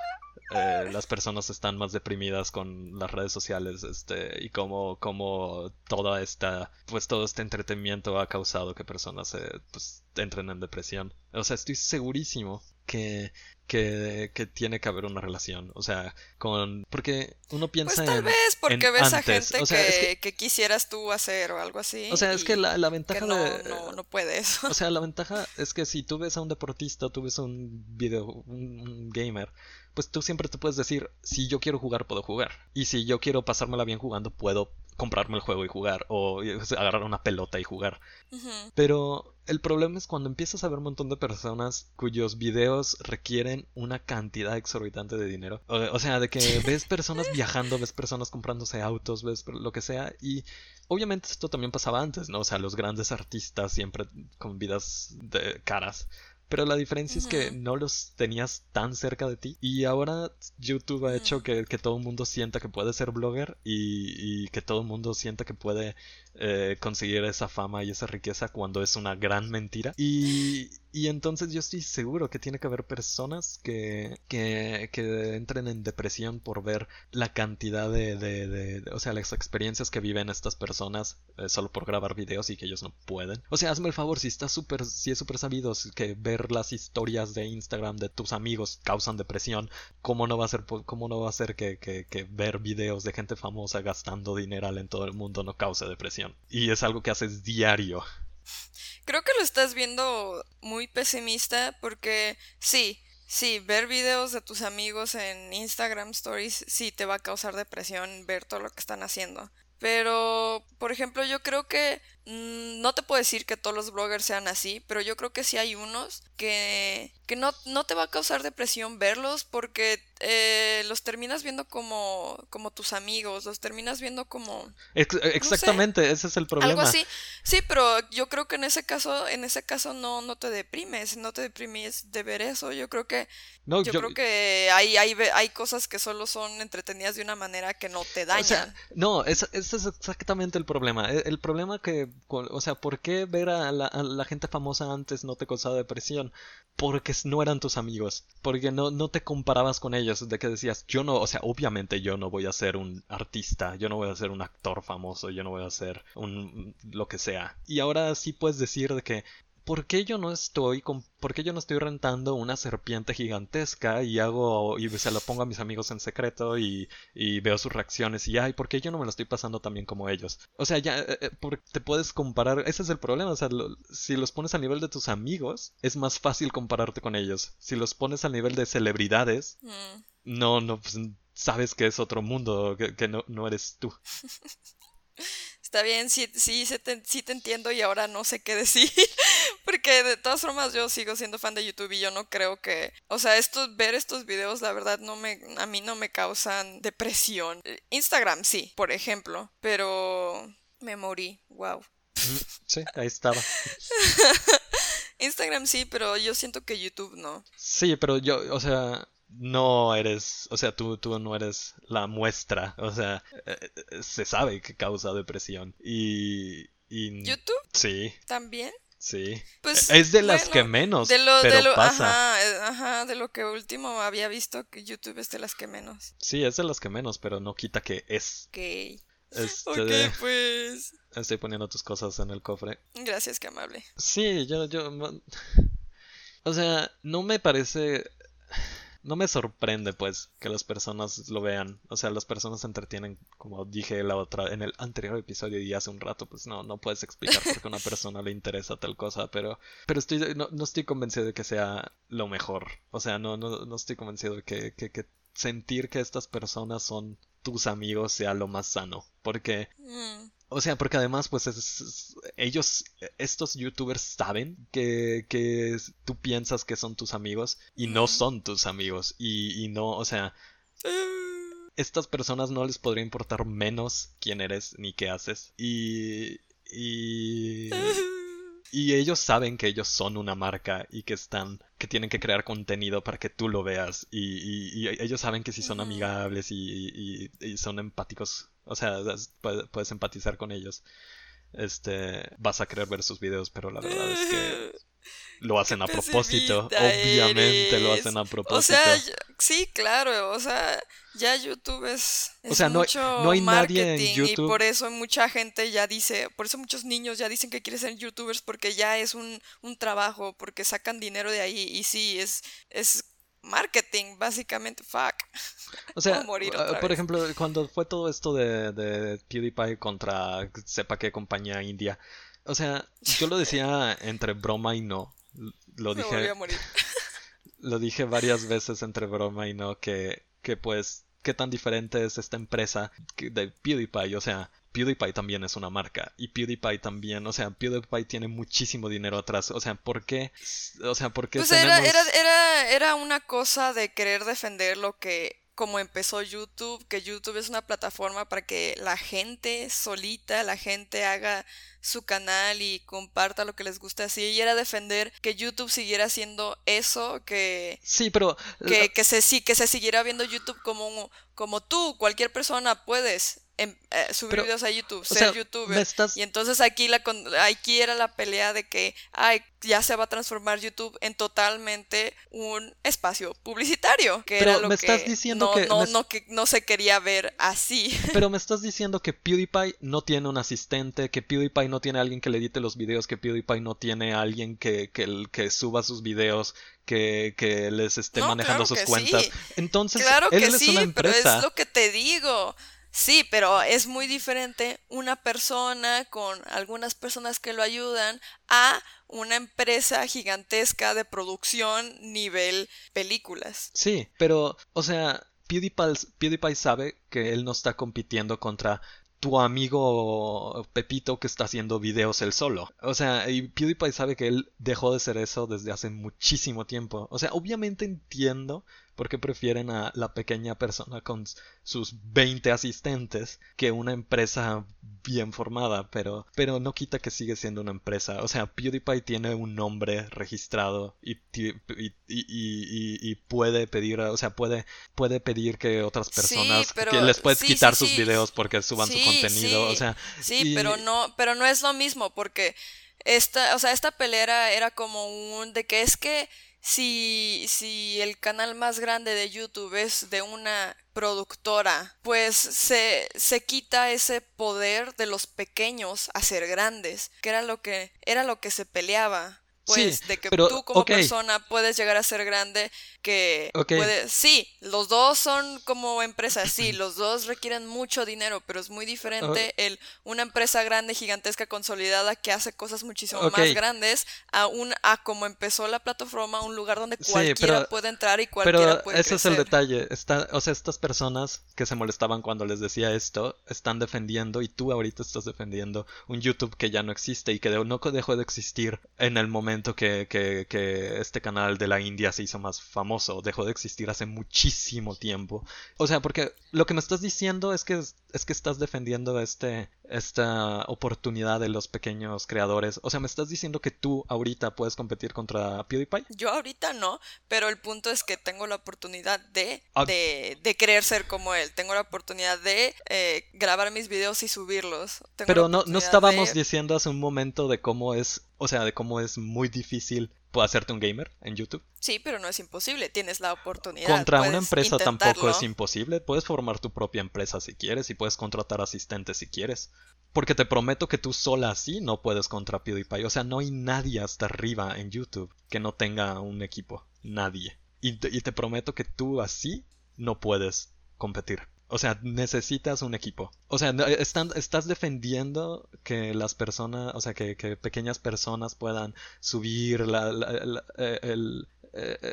eh, las personas están más deprimidas con las redes sociales este, y cómo, cómo toda esta, pues todo este entretenimiento ha causado que personas pues, entren en depresión. O sea, estoy segurísimo que que, tiene que haber una relación. O sea, con. Porque uno piensa pues tal vez porque ves a gente que, quisieras tú hacer o algo así. O sea, es que la, ventaja no, de. No, no puedes. O sea, la ventaja es que si tú ves a un deportista, tú ves a un video, un gamer, pues tú siempre te puedes decir, si yo quiero jugar, puedo jugar. Y si yo quiero pasármela bien jugando, puedo comprarme el juego y jugar. O agarrar una pelota y jugar. Pero el problema es cuando empiezas a ver un montón de personas cuyos videos requieren una cantidad exorbitante de dinero. O, sea, de que ves personas viajando, ves personas comprándose autos, ves lo que sea. Y obviamente esto también pasaba antes, ¿no? O sea, los grandes artistas siempre con vidas de caras. Pero la diferencia es que no los tenías tan cerca de ti. Y ahora YouTube ha hecho que, todo el mundo sienta que puede ser blogger y, y que todo el mundo sienta que puede eh, conseguir esa fama y esa riqueza cuando es una gran mentira. Y, y entonces yo estoy seguro que tiene que haber personas que, que, entren en depresión por ver la cantidad de, de, o sea, las experiencias que viven estas personas eh, solo por grabar videos y que ellos no pueden. O sea, hazme el favor, si está súper, si es súper sabido que ver las historias de Instagram de tus amigos causan depresión, ¿cómo no va a ser, cómo no va a ser que, que, que ver videos de gente famosa gastando dinero en todo el mundo no cause depresión? Y es algo que haces diario. Creo que lo estás viendo muy pesimista porque sí, sí, ver videos de tus amigos en Instagram Stories sí te va a causar depresión ver todo lo que están haciendo. Pero, por ejemplo, yo creo que mm, no te puedo decir que todos los bloggers sean así, pero yo creo que sí hay unos que, que no, no te va a causar depresión verlos porque eh, los terminas viendo como, como tus amigos, los terminas viendo como... exactamente, ese es el problema. Algo así. Sí, pero yo creo que en ese caso, en ese caso no, no te deprimes, no te deprimes de ver eso. Yo creo que... yo, creo que hay, hay, hay cosas que solo son entretenidas de una manera que no te dañan. no, ese, es exactamente el problema. E, el, problema que, o sea, ¿por qué ver a la, a la gente famosa antes no te causaba depresión? Porque no eran tus amigos, porque no, no te comparabas con ellos de que decías, yo no, o sea, obviamente yo no voy a ser un artista, yo no voy a ser un actor famoso, yo no voy a ser un lo que sea. Y ahora sí puedes decir de que ¿por qué yo no estoy con, por qué yo no estoy rentando una serpiente gigantesca y hago y se la pongo a mis amigos en secreto y, y veo sus reacciones y ay, ¿por qué yo no me lo estoy pasando tan bien como ellos? O sea, ya eh, eh, te puedes comparar, ese es el problema, o sea, si los pones a nivel de tus amigos, es más fácil compararte con ellos. Si los pones a nivel de celebridades, mm. no, no, pues, sabes que es otro mundo, que, no, no eres tú. Está bien, sí, sí, te, sí te entiendo y ahora no sé qué decir. Porque de todas formas yo sigo siendo fan de YouTube y yo no creo que... O sea, estos, ver estos videos la verdad no me, a mí no me causan depresión. Instagram sí, por ejemplo. Pero me morí, wow. Sí, ahí estaba. Instagram sí, pero yo siento que YouTube no. Sí, pero yo, o sea, no eres, o sea, tú, tú no eres la muestra, o sea, eh, eh, se sabe que causa depresión. Y, ¿YouTube? Sí. ¿También? Sí. Pues, es de las que menos, de lo, pero de lo, pasa. Ajá, eh, ajá, de lo que último había visto que YouTube es de las que menos. Sí, es de las que menos, pero no quita que es. Ok. Este, ok, pues. Estoy poniendo tus cosas en el cofre. Gracias, qué amable. Sí, yo, yo. O sea, no me parece no me sorprende pues que las personas lo vean. O sea, las personas se entretienen, como dije la otra, en el anterior episodio y hace un rato, pues no, no puedes explicar por qué a una persona le interesa tal cosa, pero, pero estoy, no, no estoy convencido de que sea lo mejor. O sea, no, no, no estoy convencido de que, que, que sentir que estas personas son tus amigos sea lo más sano. Porque mm. O sea, porque además, pues ellos, estos youtubers saben que, que, tú piensas que son tus amigos y no son tus amigos. Y, y no, o sea, estas personas no les podría importar menos quién eres ni qué haces. Y, y, y ellos saben que ellos son una marca y que están, que tienen que crear contenido para que tú lo veas. Y, y, ellos saben que si son amigables y, y son empáticos o sea, puedes empatizar con ellos. Este, vas a querer ver sus videos, pero la verdad es que lo hacen a propósito. Obviamente lo hacen a propósito. O sea, sí, claro, o sea, ya YouTube es, o sea, no, no hay nadie en YouTube. y por eso mucha gente ya dice, por eso muchos niños ya dicen que quieren ser youtubers porque ya es un, un trabajo, porque sacan dinero de ahí y sí, es, es marketing, básicamente, fuck. O sea, por ejemplo, cuando fue todo esto de, de PewDiePie contra sepa qué compañía india, o sea, yo lo decía entre broma y no. Lo dije. lo dije varias veces entre broma y no que, que pues qué tan diferente es esta empresa de PewDiePie. O sea, PewDiePie también es una marca. Y PewDiePie también, o sea, PewDiePie tiene muchísimo dinero atrás. O sea, ¿por qué? O sea, ¿por qué pues era, era, era una cosa de querer defender lo que como empezó YouTube, que YouTube es una plataforma para que la gente solita, la gente haga su canal y comparta lo que les gusta así. Y era defender que YouTube siguiera haciendo eso que sí pero que, que se sí que se siguiera viendo YouTube como como tú cualquier persona puedes Em, eh, subir videos a YouTube, ser youtuber. Y entonces aquí, la, aquí era la pelea de que ay, ya se va a transformar YouTube en totalmente un espacio publicitario. Que era lo me estás diciendo no, que, no, no, que no se quería ver así. Pero me estás diciendo que PewDiePie no tiene un asistente, que PewDiePie no tiene alguien que le edite los videos, que PewDiePie no tiene alguien que, que, que suba sus videos, que, que, les esté manejando sus cuentas. Entonces, claro que sí, pero es lo que te digo. Sí, pero es muy diferente una persona con algunas personas que lo ayudan a una empresa gigantesca de producción nivel películas. Sí, pero, o sea, PewDiePie, PewDiePie sabe que él no está compitiendo contra tu amigo Pepito que está haciendo videos él solo. O sea, y PewDiePie sabe que él dejó de ser eso desde hace muchísimo tiempo. O sea, obviamente entiendo porque prefieren a la pequeña persona con sus 20 asistentes que una empresa bien formada, pero, pero no quita que sigue siendo una empresa. O sea, PewDiePie tiene un nombre registrado y, y, y, puede pedir, o sea, puede, puede pedir que otras personas, que les puedes quitar sus videos porque suban su contenido, o sea. Sí, pero no, pero no es lo mismo porque esta, o sea, esta pelera era como un de que es que si, si el canal más grande de YouTube es de una productora, pues se, se quita ese poder de los pequeños a ser grandes, que era lo que, era lo que se peleaba pues de que tú como persona puedes llegar a ser grande, que puedes, sí, los dos son como empresas, sí, los dos requieren mucho dinero, pero es muy diferente el una empresa grande, gigantesca, consolidada que hace cosas muchísimo más grandes a un a como empezó la plataforma, un lugar donde cualquiera puede entrar y cualquiera pero puede ese es el detalle, está, o sea, estas personas que se molestaban cuando les decía esto están defendiendo y tú ahorita estás defendiendo un YouTube que ya no existe y que no dejó de existir en el momento que, que, que este canal de la India se hizo más famoso, dejó de existir hace muchísimo tiempo. O sea, porque lo que me estás diciendo es que es que estás defendiendo este esta oportunidad de los pequeños creadores. O sea, me estás diciendo que tú ahorita puedes competir contra PewDiePie? Yo ahorita no, pero el punto es que tengo la oportunidad de, ah. de, de, querer ser como él. Tengo la oportunidad de eh, grabar mis videos y subirlos. pero no, no estábamos diciendo hace un momento de cómo es, o sea, de cómo es muy difícil ¿Puedo hacerte un gamer en YouTube? Sí, pero no es imposible, tienes la oportunidad. Contra una empresa tampoco es imposible, puedes formar tu propia empresa si quieres y puedes contratar asistentes si quieres. Porque te prometo que tú sola así no puedes contra PewDiePie. O sea, no hay nadie hasta arriba en YouTube que no tenga un equipo. Nadie. Y y te prometo que tú así no puedes competir. O sea, necesitas un equipo. O sea, estás defendiendo que las personas, o sea, que, pequeñas personas puedan subir la, eh, eh,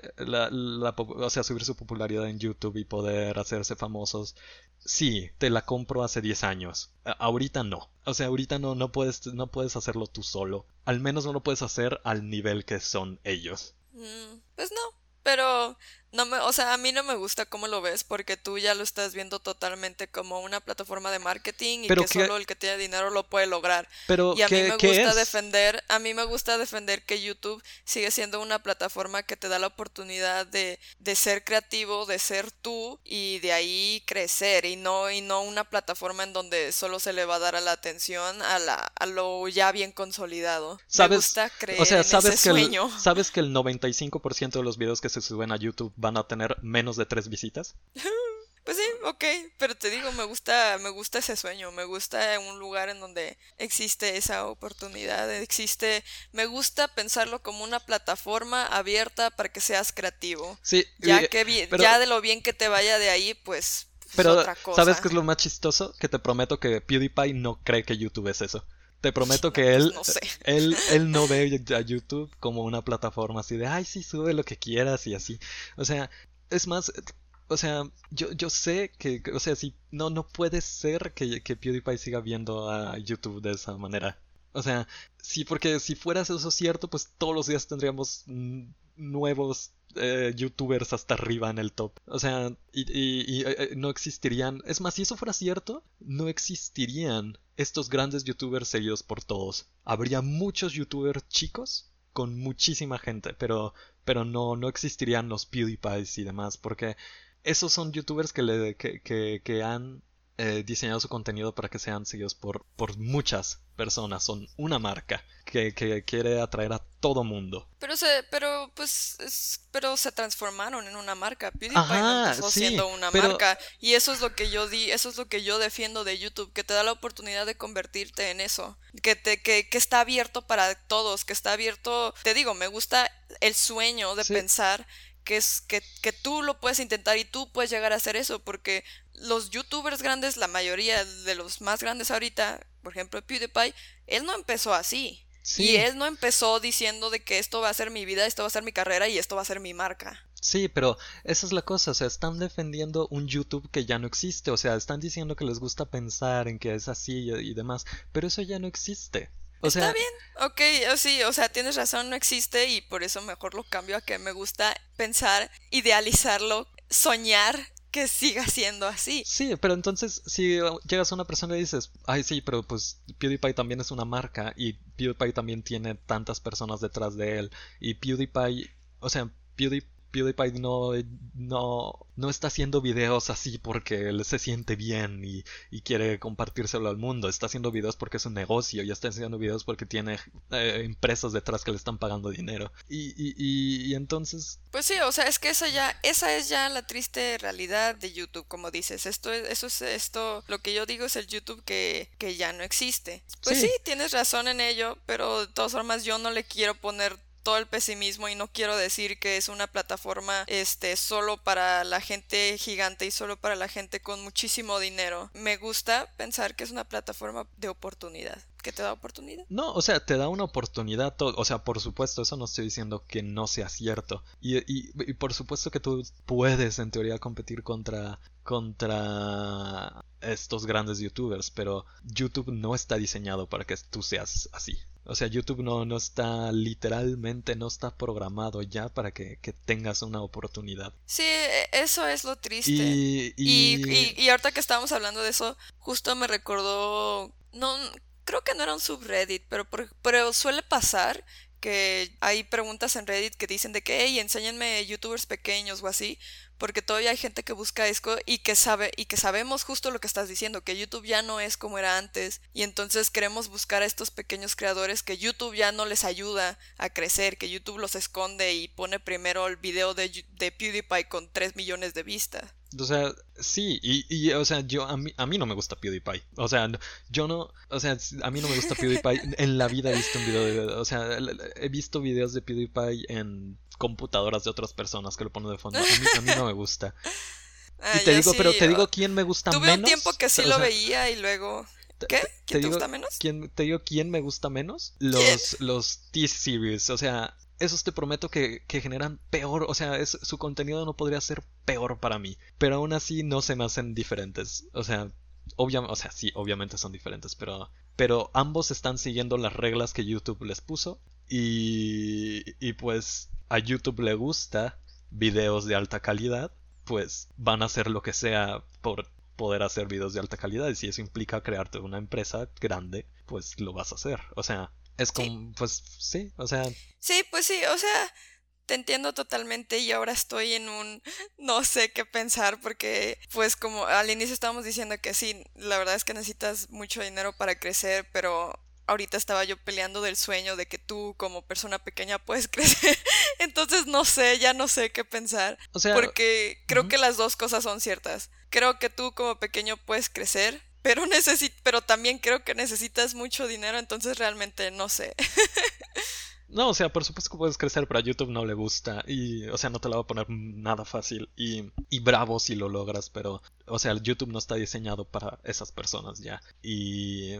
o sea, subir su popularidad en YouTube y poder hacerse famosos. Sí, te la compro hace 10 años. ahorita no. O sea, ahorita no, no, puedes, no puedes hacerlo tú solo. Al menos no lo puedes hacer al nivel que son ellos. Mm, pues no, pero no me, o sea, a mí no me gusta cómo lo ves porque tú ya lo estás viendo totalmente como una plataforma de marketing y que, solo el que tiene dinero lo puede lograr. Pero y a mí me gusta defender, a mí me gusta defender que YouTube sigue siendo una plataforma que te da la oportunidad de, de ser creativo, de ser tú y de ahí crecer y no y no una plataforma en donde solo se le va a dar a la atención a la a lo ya bien consolidado. ¿Sabes? Me gusta creer o sea, sabes ese que sueño. sabes que el 95% de los videos que se suben a YouTube van a tener menos de tres visitas. Pues sí, ok, pero te digo, me gusta, me gusta ese sueño, me gusta un lugar en donde existe esa oportunidad, existe, me gusta pensarlo como una plataforma abierta para que seas creativo. Sí, ya que ya de lo bien que te vaya de ahí, pues, pues pero otra cosa. ¿sabes qué es lo más chistoso? Que te prometo que PewDiePie no cree que YouTube es eso. Te prometo que él, pues él, él no ve a YouTube como una plataforma así de, ay, sí, sube lo que quieras y así. O sea, es más, o sea, yo, yo sé que, o sea, si no, no puede ser que, que PewDiePie siga viendo a YouTube de esa manera. O sea, sí, porque si fuera eso cierto, pues todos los días tendríamos nuevos eh, youtubers hasta arriba en el top. O sea, y, eh, eh, no existirían. Es más, si eso fuera cierto, no existirían estos grandes youtubers seguidos por todos. Habría muchos youtubers chicos con muchísima gente, pero, pero no, no existirían los PewDiePies y demás, porque esos son youtubers que, le, que, que, que han eh, diseñado su contenido para que sean seguidos por, por muchas personas. Son una marca que, que quiere atraer a todo mundo. Pero se, pero pues, pero se transformaron en una marca. PewDiePie no empezó siendo una marca y eso es lo que yo di, eso es lo que yo defiendo de YouTube, que te da la oportunidad de convertirte en eso, que te, que, que está abierto para todos, que está abierto. Te digo, me gusta el sueño de pensar que es que, que, tú lo puedes intentar y tú puedes llegar a hacer eso, porque los youtubers grandes, la mayoría de los más grandes ahorita, por ejemplo PewDiePie, él no empezó así. Y él no empezó diciendo de que esto va a ser mi vida, esto va a ser mi carrera y esto va a ser mi marca. Sí, pero esa es la cosa, o sea, están defendiendo un YouTube que ya no existe, o sea, están diciendo que les gusta pensar en que es así y demás, pero eso ya no existe. Está bien, ok, sí, o sea, tienes razón, no existe y por eso mejor lo cambio a que me gusta pensar, idealizarlo, soñar que siga siendo así. Sí, pero entonces si llegas a una persona y dices, ay sí, pero pues PewDiePie también es una marca y PewDiePie también tiene tantas personas detrás de él y PewDiePie, o sea, PewDiePie PewDiePie no, no, no está haciendo videos así porque él se siente bien y, quiere compartírselo al mundo. Está haciendo videos porque es un negocio y está haciendo videos porque tiene eh, empresas detrás que le están pagando dinero. Y, y, y, entonces... Pues sí, o sea, es que esa ya, esa es ya la triste realidad de YouTube, como dices. Esto es, eso es esto, lo que yo digo es el YouTube que, que ya no existe. Pues sí. sí, tienes razón en ello, pero de todas formas yo no le quiero poner todo el pesimismo y no quiero decir que es una plataforma este solo para la gente gigante y solo para la gente con muchísimo dinero. Me gusta pensar que es una plataforma de oportunidad que te da oportunidad. No, o sea, te da una oportunidad, o sea, por supuesto, eso no estoy diciendo que no sea cierto. Y, y, por supuesto que tú puedes, en teoría, competir contra, contra estos grandes youtubers, pero YouTube no está diseñado para que tú seas así. O sea, YouTube no, no está literalmente, no está programado ya para que, tengas una oportunidad. Sí, e, eso es lo triste. Y, y, y, ahorita que estábamos hablando de eso, justo me recordó, no, creo que no era un subreddit, pero, pero suele pasar que hay preguntas en Reddit que dicen de que, hey, enséñenme youtubers pequeños o así, porque todavía hay gente que busca esto y que sabe y que sabemos justo lo que estás diciendo, que YouTube ya no es como era antes y entonces queremos buscar a estos pequeños creadores que YouTube ya no les ayuda a crecer, que YouTube los esconde y pone primero el video de, de PewDiePie con 3 millones de vistas. O sea, sí, y, y, o sea, yo a mí, a mí no me gusta PewDiePie. O sea, yo no, o sea, a mí no me gusta PewDiePie. En la vida he visto un video de, o sea, he visto videos de PewDiePie en computadoras de otras personas que lo ponen de fondo. A mí, no me gusta. Ah, y te digo, pero te digo quién me gusta menos. Tuve un tiempo que sí lo veía y luego... ¿Qué? ¿Quién te, gusta menos? ¿quién, te digo quién me gusta menos. Los, los T-Series. O sea, esos te prometo que, que generan peor, o sea, es, su contenido no podría ser peor para mí, pero aún así no se me hacen diferentes, o sea, obviamente, o sea, sí, obviamente son diferentes, pero, pero ambos están siguiendo las reglas que YouTube les puso y, y pues a YouTube le gusta videos de alta calidad, pues van a hacer lo que sea por poder hacer videos de alta calidad y si eso implica crearte una empresa grande, pues lo vas a hacer, o sea, es como, pues sí, o sea. Sí, pues sí, o sea, te entiendo totalmente y ahora estoy en un no sé qué pensar porque pues como al inicio estábamos diciendo que sí, la verdad es que necesitas mucho dinero para crecer, pero ahorita estaba yo peleando del sueño de que tú como persona pequeña puedes crecer. Entonces no sé, ya no sé qué pensar. O sea, porque creo que las dos cosas son ciertas. Creo que tú como pequeño puedes crecer, pero, pero también creo que necesitas mucho dinero, entonces realmente no sé. No, o sea, por supuesto que puedes crecer, pero a YouTube no le gusta. Y, o sea, no te la va a poner nada fácil. Y, y bravo si lo logras, pero, o sea, YouTube no está diseñado para esas personas ya. Y,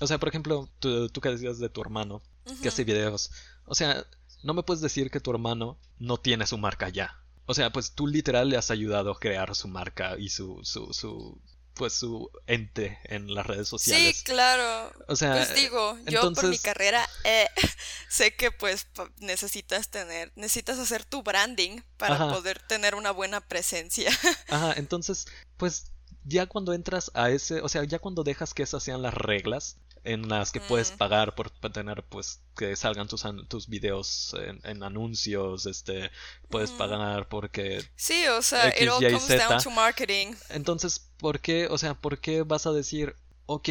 o sea, por ejemplo, tú, tú que decías de tu hermano, que hace videos. O sea, no me puedes decir que tu hermano no tiene su marca ya. O sea, pues tú literal le has ayudado a crear su marca y su, su, su pues su ente en las redes sociales. Sí, claro. O sea, pues digo, yo por mi carrera eh, sé que pues necesitas tener, necesitas hacer tu branding para poder tener una buena presencia. Ajá, entonces, pues ya cuando entras a ese, o sea, ya cuando dejas que esas sean las reglas, en las que puedes pagar por tener pues que salgan tus, tus videos en, anuncios este puedes pagar porque sí o sea it all comes down to marketing entonces por qué o sea por qué vas a decir ok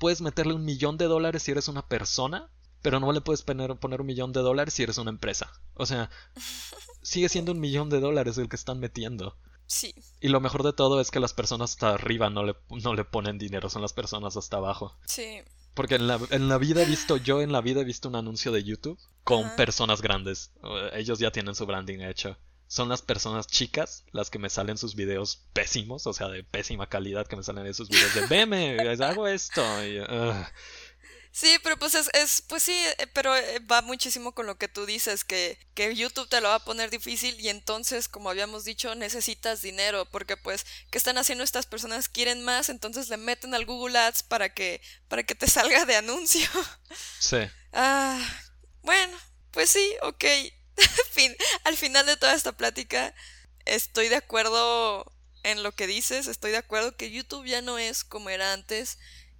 puedes meterle un millón de dólares si eres una persona pero no le puedes poner, poner un millón de dólares si eres una empresa o sea sigue siendo un millón de dólares el que están metiendo Sí. Y lo mejor de todo es que las personas hasta arriba no le, no le ponen dinero, son las personas hasta abajo. Sí. Porque en la, en la vida he visto, yo en la vida he visto un anuncio de YouTube con personas grandes. Ellos ya tienen su branding hecho. Son las personas chicas las que me salen sus videos pésimos, o sea, de pésima calidad que me salen esos videos de veme, hago esto. Y, Sí, pero pues es, es, pues sí, eh, pero eh, va muchísimo con lo que tú dices, que, que YouTube te lo va a poner difícil y entonces, como habíamos dicho, necesitas dinero, porque pues, ¿qué están haciendo estas personas? Quieren más, entonces le meten al Google Ads para que, para que te salga de anuncio. Sí. Ah, bueno, pues sí, ok. fin, al final de toda esta plática, estoy de acuerdo en lo que dices, estoy de acuerdo que YouTube ya no es como era antes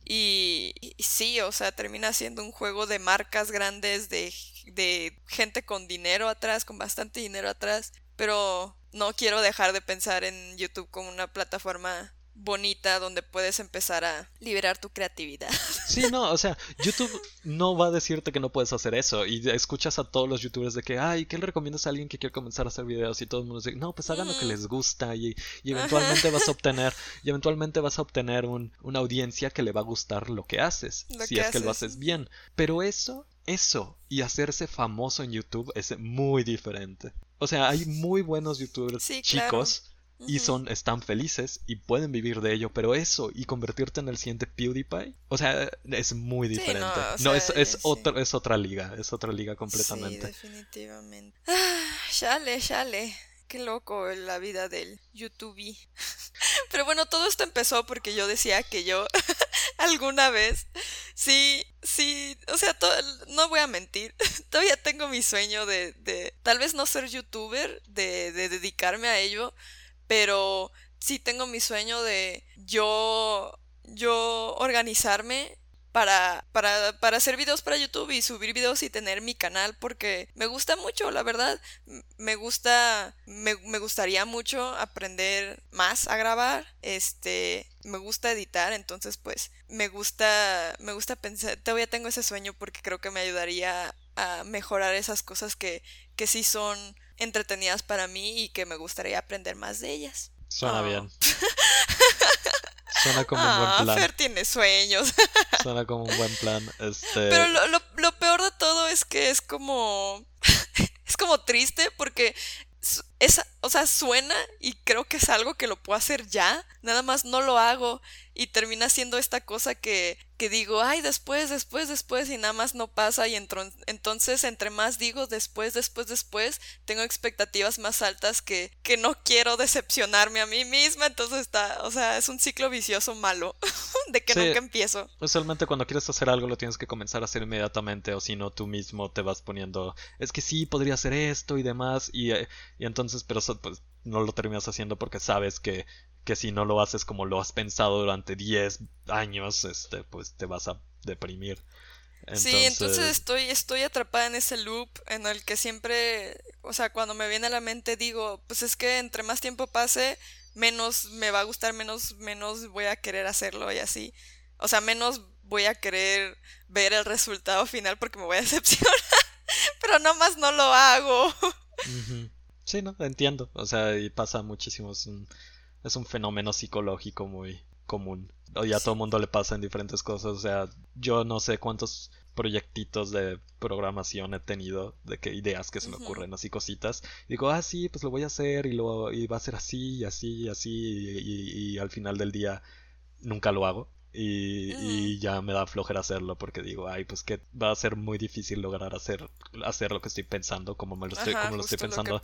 y, sí, o sea, termina siendo un juego de marcas grandes, de, de gente con dinero atrás, con bastante dinero atrás. Pero no quiero dejar de pensar en YouTube como una plataforma bonita donde puedes empezar a liberar tu creatividad. Sí, no, o sea, YouTube no va a decirte que no puedes hacer eso y escuchas a todos los youtubers de que, ay, ¿qué le recomiendas a alguien que quiere comenzar a hacer videos? Y todo el mundo dice, no, pues hagan lo que mm. les gusta y, eventualmente vas a obtener, y eventualmente vas a obtener un, una audiencia que le va a gustar lo que haces, si es que lo haces bien. Pero eso eso y hacerse famoso en YouTube es muy diferente. O sea, hay muy buenos youtubers chicos y son están felices y pueden vivir de ello, pero eso y convertirte en el siguiente PewDiePie, o sea, es muy diferente. no, es, es, es otra liga, es otra liga completamente. Sí, definitivamente. Ah, chale, chale. Qué loco la vida del YouTube. Pero bueno, todo esto empezó porque yo decía que yo alguna vez, sí, sí, o sea, no voy a mentir, todavía tengo mi sueño de, de tal vez no ser youtuber, de, de dedicarme a ello, pero sí tengo mi sueño de yo, yo organizarme para, para, para, hacer videos para YouTube y subir videos y tener mi canal porque me gusta mucho, la verdad. Me gusta, me, me, gustaría mucho aprender más a grabar. Este, me gusta editar, entonces pues me gusta, me gusta pensar, todavía tengo ese sueño porque creo que me ayudaría a mejorar esas cosas que, que sí son entretenidas para mí y que me gustaría aprender más de ellas. Suena bien. Suena como un buen ah, plan. Fer tiene sueños. Suena como un buen plan. Este... Pero lo, lo, lo peor de todo es que es como. es como triste porque es, o sea, suena y creo que es algo que lo puedo hacer ya, nada más no lo hago y termina siendo esta cosa que, que digo, ay, después, después, después y nada más no pasa y entonces entre más digo después, después, después, tengo expectativas más altas que, que no quiero decepcionarme a mí misma, entonces está, o sea, es un ciclo vicioso malo de que nunca empiezo. Usualmente cuando quieres hacer algo lo tienes que comenzar a hacer inmediatamente o si no tú mismo te vas poniendo, es que sí, podría hacer esto y demás y, y entonces, pero pues, no lo terminas haciendo porque sabes que, que si no lo haces como lo has pensado durante 10 años, este, pues te vas a deprimir. Sí, entonces estoy, estoy atrapada en ese loop en el que siempre, o sea, cuando me viene a la mente digo, pues es que entre más tiempo pase, menos me va a gustar, menos, menos voy a querer hacerlo y así. O sea, menos voy a querer ver el resultado final porque me voy a decepcionar. Pero nomás no lo hago. Sí, no, entiendo. O sea, y pasa muchísimo. Es un, es un fenómeno psicológico muy común. Ya a todo mundo le pasa en diferentes cosas. O sea, yo no sé cuántos proyectitos de programación he tenido, de qué ideas que se me ocurren, así cositas. digo, ah, sí, pues lo voy a hacer y, lo, y va a ser así y así y así. y al final del día nunca lo hago. Y, ya me da flojera hacerlo porque digo, ay, pues que va a ser muy difícil lograr hacer, hacer lo que estoy pensando, como me lo estoy, como lo estoy pensando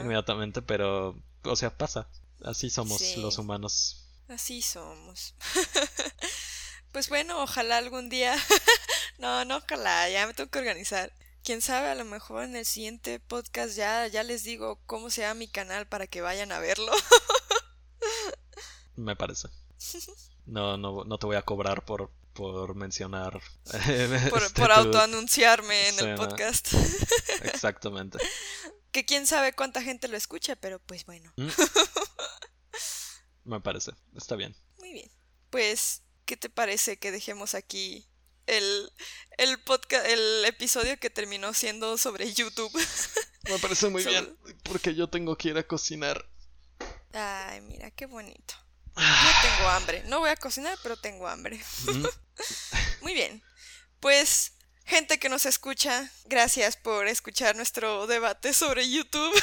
inmediatamente, pero, o sea, pasa. Así somos los humanos. Así somos. pues bueno, ojalá algún día. no, no, ojalá, ya me tengo que organizar. Quién sabe, a lo mejor en el siguiente podcast ya, ya les digo cómo se llama mi canal para que vayan a verlo. me parece. No, no, no te voy a cobrar por, por mencionar. por, este, por autoanunciarme en el podcast. Exactamente. que quién sabe cuánta gente lo escucha, pero pues bueno. Mm. Me parece, está bien. Muy bien. Pues, ¿qué te parece que dejemos aquí el, el podcast, el episodio que terminó siendo sobre YouTube? Me parece muy bien, porque yo tengo que ir a cocinar. Ay, mira, qué bonito. Yo tengo hambre. No voy a cocinar, pero tengo hambre. Muy bien. Pues, gente que nos escucha, gracias por escuchar nuestro debate sobre YouTube.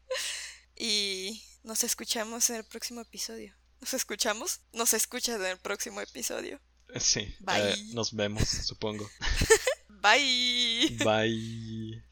y nos escuchamos en el próximo episodio. ¿Nos escuchamos? Nos escuchas en el próximo episodio. Sí. Bye. Eh, nos vemos, supongo. Bye. Bye.